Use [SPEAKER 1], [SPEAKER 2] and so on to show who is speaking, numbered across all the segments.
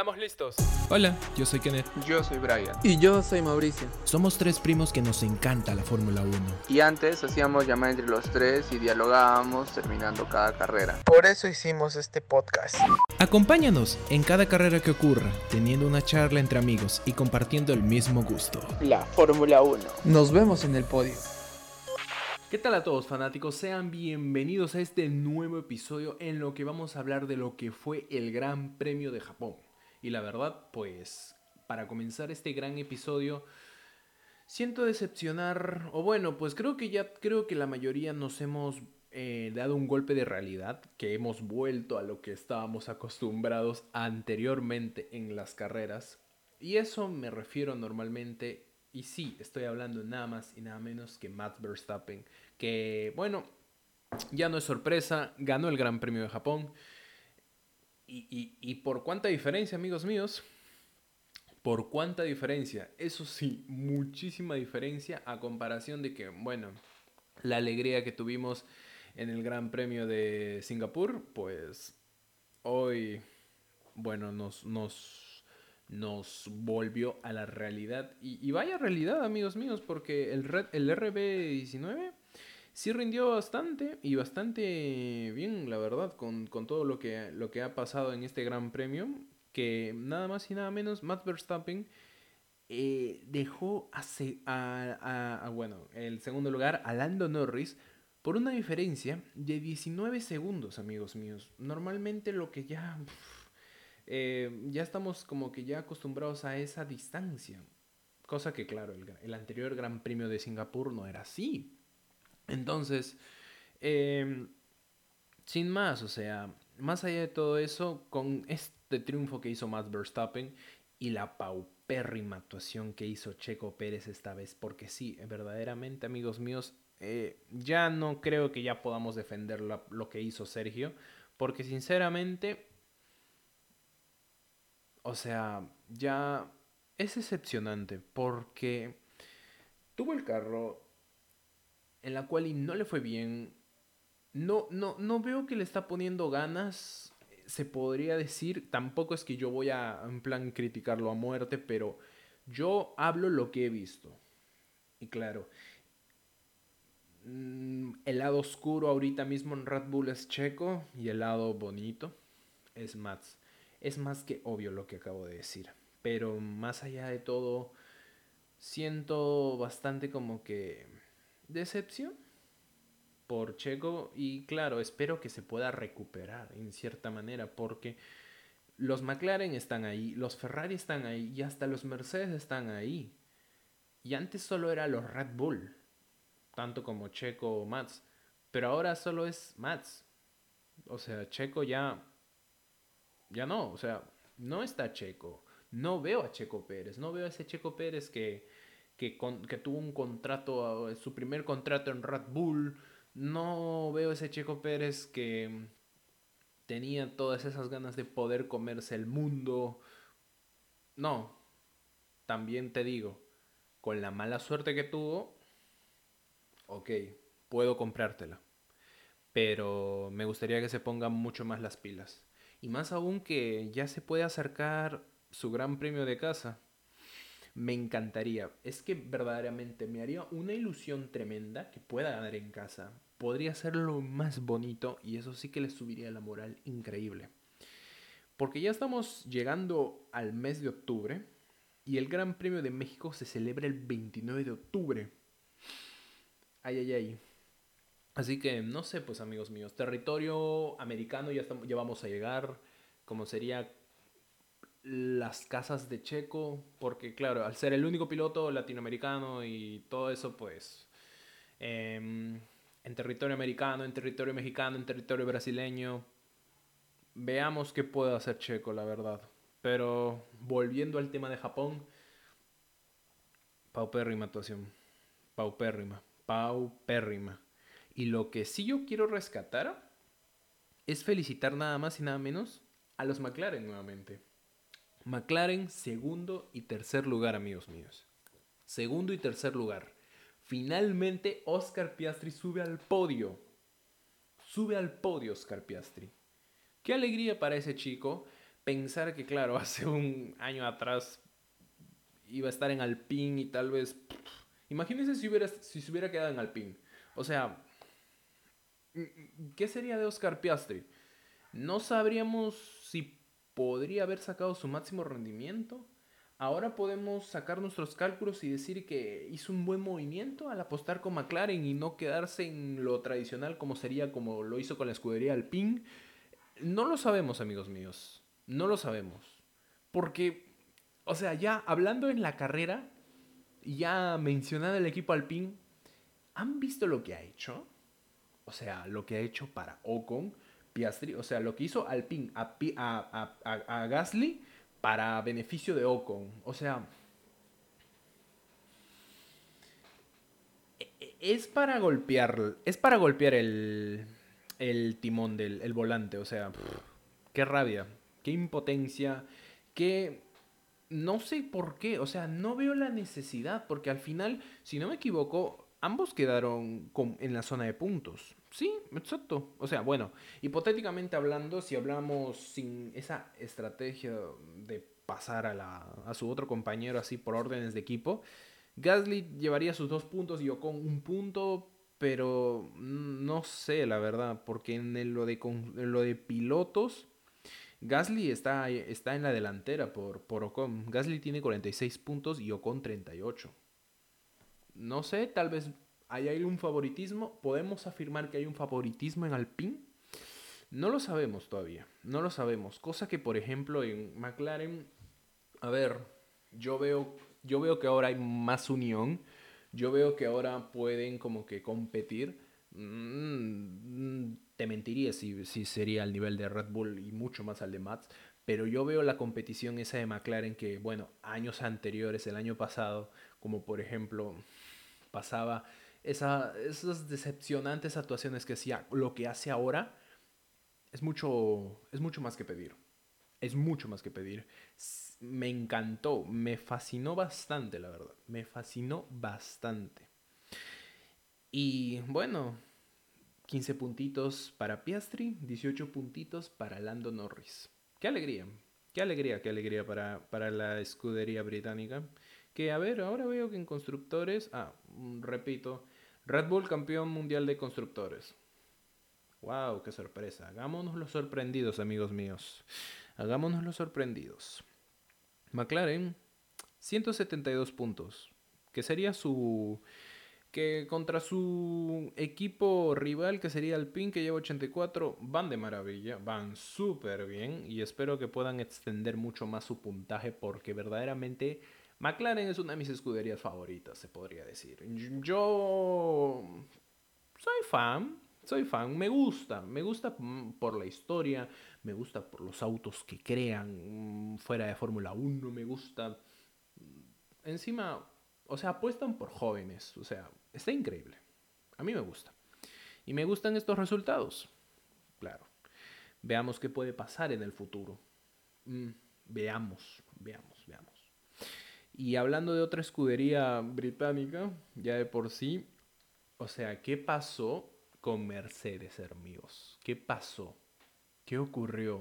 [SPEAKER 1] Estamos listos.
[SPEAKER 2] Hola, yo soy Kenneth.
[SPEAKER 3] Yo soy Brian.
[SPEAKER 4] Y yo soy Mauricio.
[SPEAKER 2] Somos tres primos que nos encanta la Fórmula 1.
[SPEAKER 3] Y antes hacíamos llamada entre los tres y dialogábamos terminando cada carrera.
[SPEAKER 4] Por eso hicimos este podcast.
[SPEAKER 2] Acompáñanos en cada carrera que ocurra, teniendo una charla entre amigos y compartiendo el mismo gusto.
[SPEAKER 3] La Fórmula 1.
[SPEAKER 4] Nos vemos en el podio.
[SPEAKER 1] ¿Qué tal a todos fanáticos? Sean bienvenidos a este nuevo episodio en lo que vamos a hablar de lo que fue el Gran Premio de Japón. Y la verdad, pues, para comenzar este gran episodio, siento decepcionar, o bueno, pues creo que ya, creo que la mayoría nos hemos eh, dado un golpe de realidad, que hemos vuelto a lo que estábamos acostumbrados anteriormente en las carreras. Y eso me refiero normalmente y sí, estoy hablando nada más y nada menos que Matt Verstappen, que bueno, ya no es sorpresa, ganó el Gran Premio de Japón. Y, y, por cuánta diferencia, amigos míos, por cuánta diferencia, eso sí, muchísima diferencia a comparación de que, bueno, la alegría que tuvimos en el Gran Premio de Singapur, pues hoy, bueno, nos, nos nos volvió a la realidad. Y, vaya realidad, amigos míos, porque el, el RB19 sí rindió bastante y bastante bien, la verdad, con, todo lo que, lo que ha pasado en este Gran Premio. Que nada más y nada menos, Matt Verstappen eh, dejó a, a, bueno, el segundo lugar a Lando Norris por una diferencia de 19 segundos, amigos míos. Normalmente lo que ya... Eh, ya estamos como que ya acostumbrados a esa distancia. Cosa que, claro, el, anterior Gran Premio de Singapur no era así. Entonces, em, sin más, o sea, más allá de todo eso, con este triunfo que hizo Matt Verstappen y la paupérrima actuación que hizo Checo Pérez esta vez, porque sí, verdaderamente, amigos míos, eh, ya no creo que ya podamos defender lo que hizo Sergio, porque sinceramente o sea, ya es decepcionante porque tuvo el carro en la cual y no le fue bien. No, no, no veo que le está poniendo ganas. Se podría decir, tampoco es que yo voy a en plan criticarlo a muerte, pero yo hablo lo que he visto. Y claro, mm, el lado oscuro ahorita mismo en Red Bull es Checo y el lado bonito es Mats es más que obvio lo que acabo de decir. Pero más allá de todo, siento bastante como que decepción por Checo y claro, espero que se pueda recuperar en cierta manera porque los McLaren están ahí, los Ferrari están ahí y hasta los Mercedes están ahí. Y antes solo era los Red Bull, tanto como Checo o Mats, pero ahora solo es Mats. O sea, Checo ya ya no, o sea, no está Checo. No veo a Checo Pérez, no veo a ese Checo Pérez que, que, que tuvo un contrato, su primer contrato en Red Bull. No veo ese Checo Pérez que tenía todas esas ganas de poder comerse el mundo. No, también te digo, con la mala suerte que tuvo, ok, puedo comprártela. Pero me gustaría que se pongan mucho más las pilas. Y más aún que ya se puede acercar su gran premio de casa. Me encantaría. Es que verdaderamente me haría una ilusión tremenda que pueda ganar en casa. Podría ser lo más bonito y eso sí que le subiría la moral increíble. Porque ya estamos llegando al mes de octubre y el Gran Premio de México se celebra el 29 de octubre. Ay, ay, ay. Así que no sé, pues amigos míos, territorio americano ya, estamos, ya vamos a llegar, como sería las casas de Checo, porque claro, al ser el único piloto latinoamericano y todo eso, pues em, en territorio americano, en territorio mexicano, en territorio brasileño, veamos qué puede hacer Checo, la verdad. Pero volviendo al tema de Japón, paupérrima actuación, paupérrima, paupérrima. Y lo que sí yo quiero rescatar es felicitar nada más y nada menos a los McLaren nuevamente. McLaren segundo y tercer lugar, amigos míos. Segundo y tercer lugar. Finalmente Oscar Piastri sube al podio. Sube al podio Oscar Piastri. Qué alegría para ese chico, pensar que, claro, hace un año atrás iba a estar en Alpine y tal vez... Imagínense si, hubiera, si se hubiera quedado en Alpine. O sea, ¿qué sería de Oscar Piastri? No sabríamos si podría haber sacado su máximo rendimiento. Ahora podemos sacar nuestros cálculos y decir que hizo un buen movimiento al apostar con McLaren y no quedarse en lo tradicional como sería como lo hizo con la escudería Alpine. No lo sabemos, amigos míos. No lo sabemos. Porque, o sea, ya hablando en la carrera, ya mencionado el equipo Alpine, ¿han visto lo que ha hecho? O sea, lo que ha hecho para Ocon, O sea, lo que hizo Alpine a, Gasly para beneficio de Ocon. O sea, e, e, es para golpear, es para golpear el, timón del el volante. O sea, qué rabia, qué impotencia, qué... No sé por qué, o sea, no veo la necesidad, porque al final, si no me equivoco, ambos quedaron en la zona de puntos. Sí, exacto. O sea, bueno, hipotéticamente hablando, si hablamos sin esa estrategia de pasar a, la, a su otro compañero así por órdenes de equipo, Gasly llevaría sus dos puntos y Ocon un punto, pero no sé, la verdad, porque en lo de, en lo de pilotos, Gasly está, está en la delantera por, por Ocon. Gasly tiene 46 puntos y Ocon 38. No sé, tal vez ¿Hay un favoritismo? ¿Podemos afirmar que hay un favoritismo en Alpine? No lo sabemos todavía, no lo sabemos. Cosa que, por ejemplo, en McLaren, a ver, yo veo, yo veo que ahora hay más unión, yo veo que ahora pueden como que competir. Mm, te mentiría si, si sería al nivel de Red Bull y mucho más al de Max, pero yo veo la competición esa de McLaren que, bueno, años anteriores, el año pasado, como por ejemplo pasaba esas decepcionantes actuaciones que hacía, lo que hace ahora, es mucho, es mucho más que pedir. Es mucho más que pedir. Me encantó, me fascinó bastante, la verdad. Me fascinó bastante. Y bueno, 15 puntitos para Piastri, 18 puntitos para Lando Norris. Qué alegría, qué alegría, qué alegría para, para la escudería británica. Que a ver, ahora veo que en constructores, ah, repito, Red Bull campeón mundial de constructores. ¡Wow! ¡Qué sorpresa! Hagámonos los sorprendidos, amigos míos. Hagámonos los sorprendidos. McLaren, 172 puntos. Que sería su. Que contra su equipo rival, que sería el PIN, que lleva 84, van de maravilla, van súper bien. Y espero que puedan extender mucho más su puntaje, porque verdaderamente McLaren es una de mis escuderías favoritas, se podría decir. Yo soy fan, soy fan, me gusta, me gusta por la historia, me gusta por los autos que crean fuera de Fórmula 1, me gusta. Encima, o sea, apuestan por jóvenes, o sea, está increíble. A mí me gusta. Y me gustan estos resultados. Claro. Veamos qué puede pasar en el futuro. Mm, veamos, veamos, veamos. Y hablando de otra escudería británica, ya de por sí, o sea, ¿qué pasó con Mercedes, amigos? ¿Qué pasó? ¿Qué ocurrió?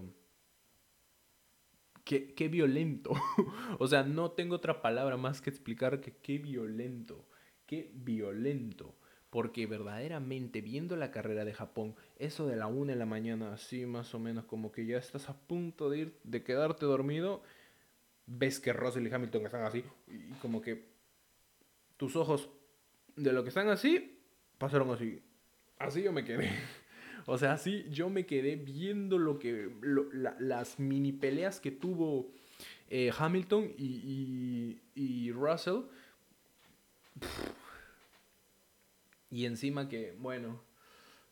[SPEAKER 1] Qué, qué violento. o sea, no tengo otra palabra más que explicar que qué violento. Qué violento. Porque verdaderamente viendo la carrera de Japón, eso de la una de la mañana, así más o menos como que ya estás a punto de ir, de quedarte dormido, ves que Russell y Hamilton están así y como que tus ojos de lo que están así pasaron así. Así yo me quedé. O sea, así yo me quedé viendo lo que las mini peleas que tuvo eh, Hamilton y, y, Russell. Y encima que, bueno,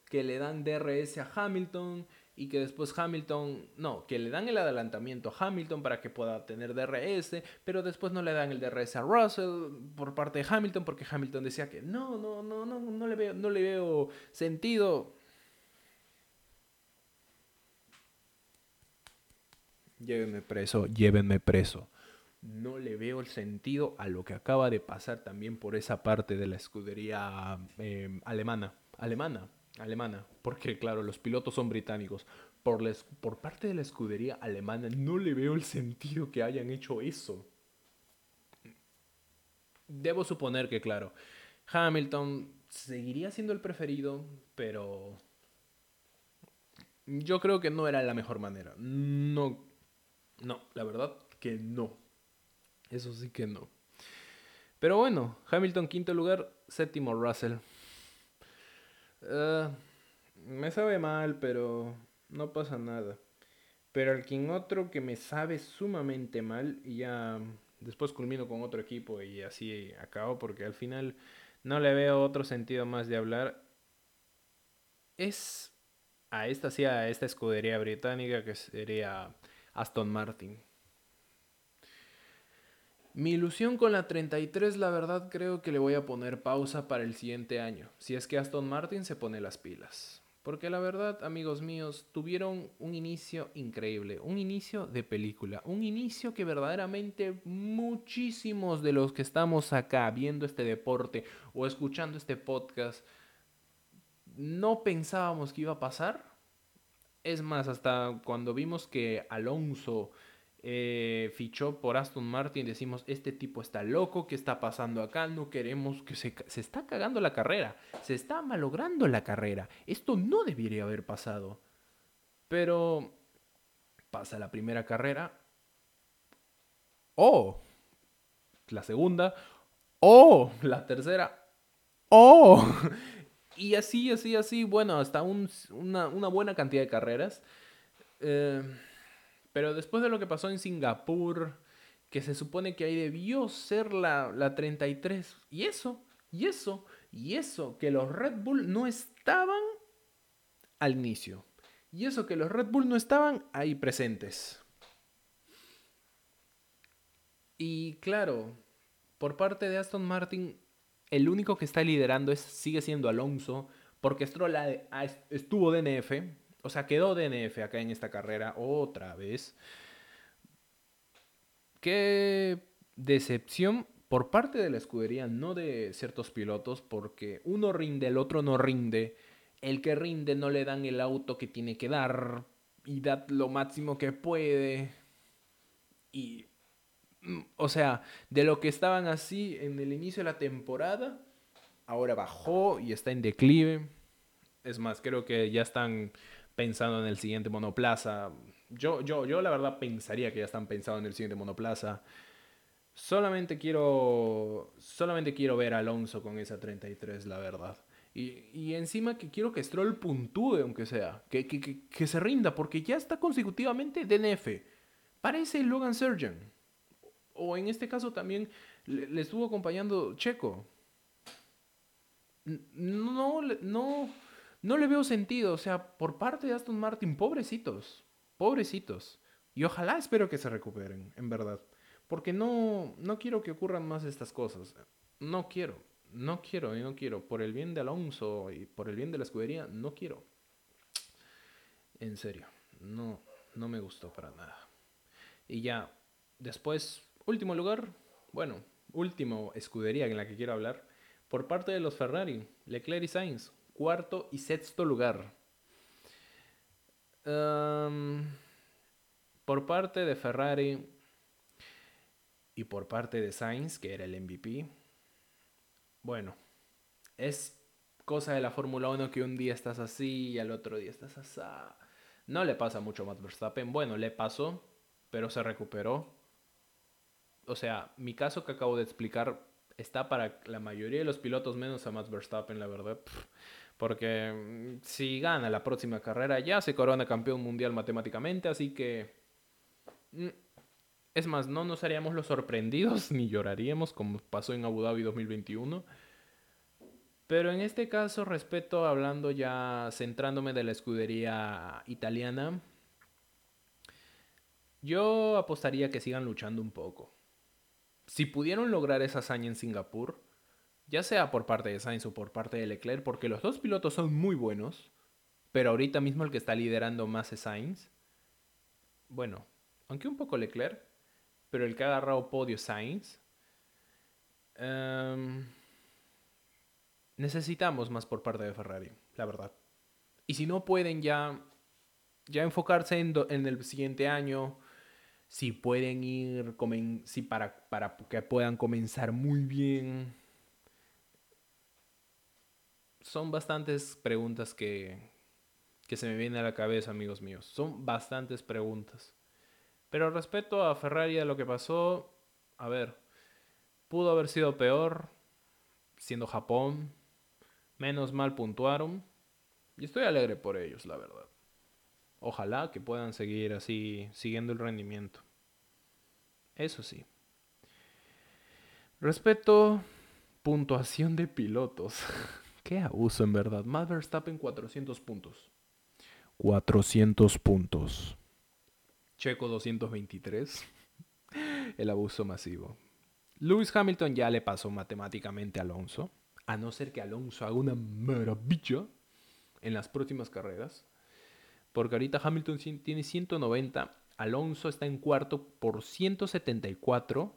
[SPEAKER 1] que le dan DRS a Hamilton y que después Hamilton, no, que le dan el adelantamiento a Hamilton para que pueda tener DRS, pero después no le dan el DRS a Russell por parte de Hamilton porque Hamilton decía que no, no, no, no, no le veo, no le veo sentido. Llévenme preso, llévenme preso. No le veo el sentido a lo que acaba de pasar también por esa parte de la escudería eh, alemana. Alemana, alemana, porque claro, los pilotos son británicos. Por, por parte de la escudería alemana no le veo el sentido que hayan hecho eso. Debo suponer que, claro, Hamilton seguiría siendo el preferido, pero yo creo que no era la mejor manera. No, no, la verdad que no. Eso sí que no. Pero bueno, Hamilton quinto lugar, séptimo Russell. Eh, me sabe mal, pero no pasa nada. Pero al quien otro que me sabe sumamente mal, y ya después culmino con otro equipo y así acabo, porque al final no le veo otro sentido más de hablar, es a esta, sí, a esta escudería británica que sería Aston Martin. Mi ilusión con la 33, la verdad, creo que le voy a poner pausa para el siguiente año, si es que Aston Martin se pone las pilas. Porque la verdad, amigos míos, tuvieron un inicio increíble, un inicio de película, un inicio que verdaderamente muchísimos de los que estamos acá viendo este deporte o escuchando este podcast no pensábamos que iba a pasar. Es más, hasta cuando vimos que Alonso eh, fichó por Aston Martin, decimos, este tipo está loco, ¿qué está pasando acá? No queremos que se, se está cagando la carrera, se está malogrando la carrera. Esto no debería haber pasado. Pero pasa la primera carrera. O la segunda. O la tercera. ¡Oh! Y así, así, así, bueno, hasta un- una, una buena cantidad de carreras. Eh, pero después de lo que pasó en Singapur, que se supone que ahí debió ser la, la 33, y eso, y eso, y eso, que los Red Bull no estaban al inicio. Y eso, que los Red Bull no estaban ahí presentes. Y claro, por parte de Aston Martin, el único que está liderando es, sigue siendo Alonso, porque Stroll estuvo DNF, o sea, quedó DNF acá en esta carrera otra vez. Qué decepción por parte de la escudería, no de ciertos pilotos, porque uno rinde, el otro no rinde. El que rinde no le dan el auto que tiene que dar y da lo máximo que puede. Y Mm, O sea, de lo que estaban así en el inicio de la temporada, ahora bajó y está en declive. Es más, creo que ya están pensando en el siguiente monoplaza. Yo, yo, yo la verdad pensaría que ya están pensando en el siguiente monoplaza. Solamente quiero, solamente quiero ver a Alonso con esa 33, la verdad. Y, y encima que quiero que Stroll puntúe, aunque sea. Que, que, que, que se rinda, porque ya está consecutivamente DNF. Parece Logan Surgeon. O en este caso también le, le estuvo acompañando Checo. No, no, no le veo sentido. O sea, por parte de Aston Martin, pobrecitos. Pobrecitos. Y ojalá espero que se recuperen, en verdad. Porque no, no quiero que ocurran más estas cosas. No quiero. No quiero y no quiero. Por el bien de Alonso y por el bien de la escudería, no quiero. En serio. No, no me gustó para nada. Y ya, después, último lugar, bueno, último escudería en la que quiero hablar, por parte de los Ferrari, Leclerc y Sainz, cuarto y sexto lugar. Por parte de Ferrari y por parte de Sainz, que era el MVP, bueno, es cosa de la Fórmula 1 que un día estás así y al otro día estás así. No le pasa mucho a Max Verstappen. Bueno, le pasó, pero se recuperó. O sea, mi caso que acabo de explicar está para la mayoría de los pilotos, menos a Max Verstappen, la verdad. Porque mm, si gana la próxima carrera, ya se corona campeón mundial matemáticamente, así que... mm, Es más, no nos haríamos los sorprendidos ni lloraríamos como pasó en Abu Dhabi 2021. Pero en este caso, respeto, hablando ya, centrándome de la escudería italiana, yo apostaría que sigan luchando un poco. Si pudieron lograr esa hazaña en Singapur, ya sea por parte de Sainz o por parte de Leclerc, porque los dos pilotos son muy buenos, pero ahorita mismo el que está liderando más es Sainz. Bueno, aunque un poco Leclerc, pero el que ha agarrado podio Sainz. Em, necesitamos más por parte de Ferrari, la verdad. Y si no pueden ya, ya enfocarse en, en el siguiente año, si pueden ir, comen, si para, para que puedan comenzar muy bien. Son bastantes preguntas que, que se me vienen a la cabeza, amigos míos. Son bastantes preguntas. Pero respecto a Ferrari a lo que pasó, a ver, pudo haber sido peor, siendo Japón. Menos mal puntuaron. Y estoy alegre por ellos, la verdad. Ojalá que puedan seguir así, siguiendo el rendimiento. Eso sí. Respecto puntuación de pilotos. Qué abuso en verdad. Max Verstappen 400 puntos. 400 puntos. Checo 223. El abuso masivo. Lewis Hamilton ya le pasó matemáticamente a Alonso. A no ser que Alonso haga una maravilla en las próximas carreras. Porque ahorita Hamilton tiene 190. Alonso está en cuarto por 174.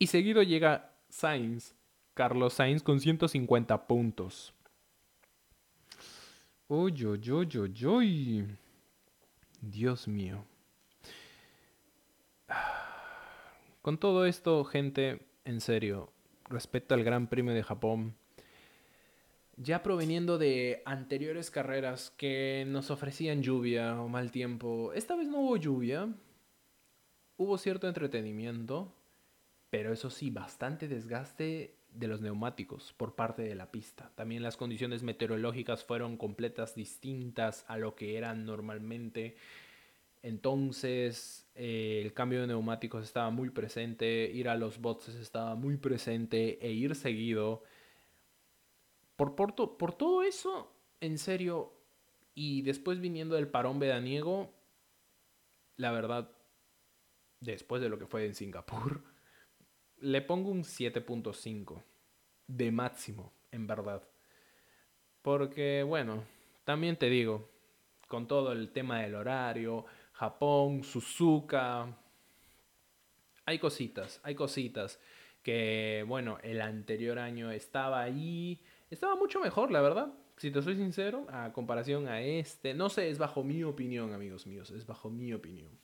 [SPEAKER 1] Y seguido llega Sainz. Carlos Sainz con 150 puntos. Uy, uy, uy, uy. Dios mío. Con todo esto, gente, en serio, respecto al Gran Premio de Japón, ya proveniendo de anteriores carreras que nos ofrecían lluvia o mal tiempo, esta vez no hubo lluvia, hubo cierto entretenimiento, pero eso sí, bastante desgaste de los neumáticos por parte de la pista. También las condiciones meteorológicas fueron completas distintas a lo que eran normalmente. Entonces, eh, el cambio de neumáticos estaba muy presente, ir a los boxes estaba muy presente e ir seguido. Por, por, por todo eso, en serio, y después viniendo del parón veraniego, la verdad, después de lo que fue en Singapur, le pongo un 7.5 de máximo, en verdad. Porque, bueno, también te digo, con todo el tema del horario, Japón, Suzuka, hay cositas, hay cositas que, bueno, el anterior año estaba ahí, estaba mucho mejor, la verdad. Si te soy sincero, a comparación a este, no sé, es bajo mi opinión, amigos míos, es bajo mi opinión.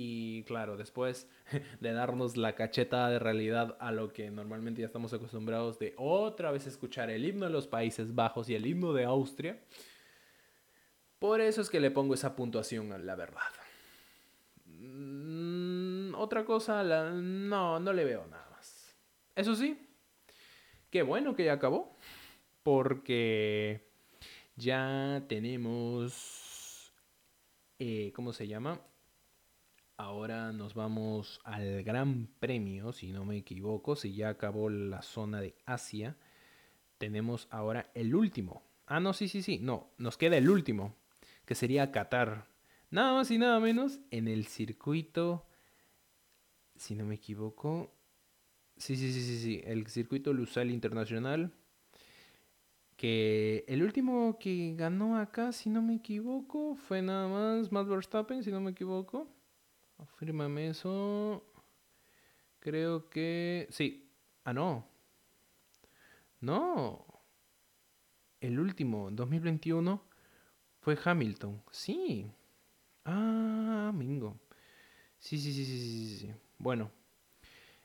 [SPEAKER 1] Y claro, después de darnos la cachetada de realidad a lo que normalmente ya estamos acostumbrados de otra vez escuchar el himno de los Países Bajos y el himno de Austria, por eso es que le pongo esa puntuación a la verdad. Mm, otra cosa, no, no le veo nada más. Eso sí, qué bueno que ya acabó, porque ya tenemos, eh, ¿cómo se llama? Ahora nos vamos al Gran Premio, si no me equivoco, si ya acabó la zona de Asia. Tenemos ahora el último. Ah, no, sí, sí, sí. No, nos queda el último, que sería Qatar. Nada más y nada menos en el circuito, si no me equivoco. Sí, sí, sí, sí, sí. El circuito Lusail Internacional. Que el último que ganó acá, si no me equivoco, fue nada más Max Verstappen, si no me equivoco. Afírmame eso. Creo que... Sí. Ah, no. No. El último, 2021, fue Hamilton. Sí. Ah, mingo. Sí, sí, sí, sí, sí, sí. Bueno.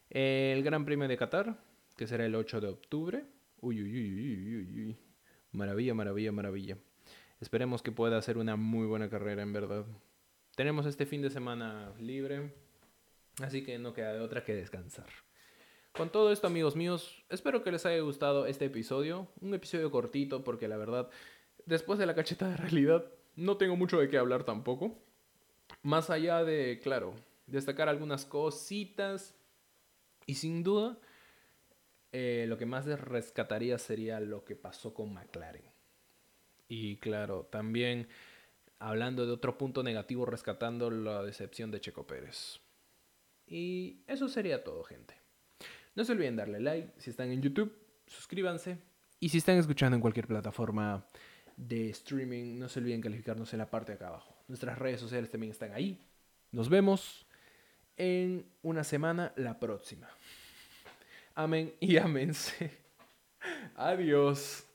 [SPEAKER 1] El Gran Premio de Qatar, que será el 8 de octubre. Uy, uy, uy, uy, uy, uy. Maravilla, maravilla, maravilla. Esperemos que pueda ser una muy buena carrera, en verdad. Tenemos este fin de semana libre, así que no queda de otra que descansar. Con todo esto, amigos míos, espero que les haya gustado este episodio. Un episodio cortito, porque la verdad, después de la cacheta de realidad, no tengo mucho de qué hablar tampoco. Más allá de, claro, destacar algunas cositas. Y sin duda, eh, lo que más rescataría sería lo que pasó con McLaren. Y claro, también hablando de otro punto negativo, rescatando la decepción de Checo Pérez. Y eso sería todo, gente. No se olviden darle like si están en YouTube, suscríbanse. Y si están escuchando en cualquier plataforma de streaming, no se olviden calificarnos en la parte de acá abajo. Nuestras redes sociales también están ahí. Nos vemos en una semana la próxima. Amén y amense. Adiós.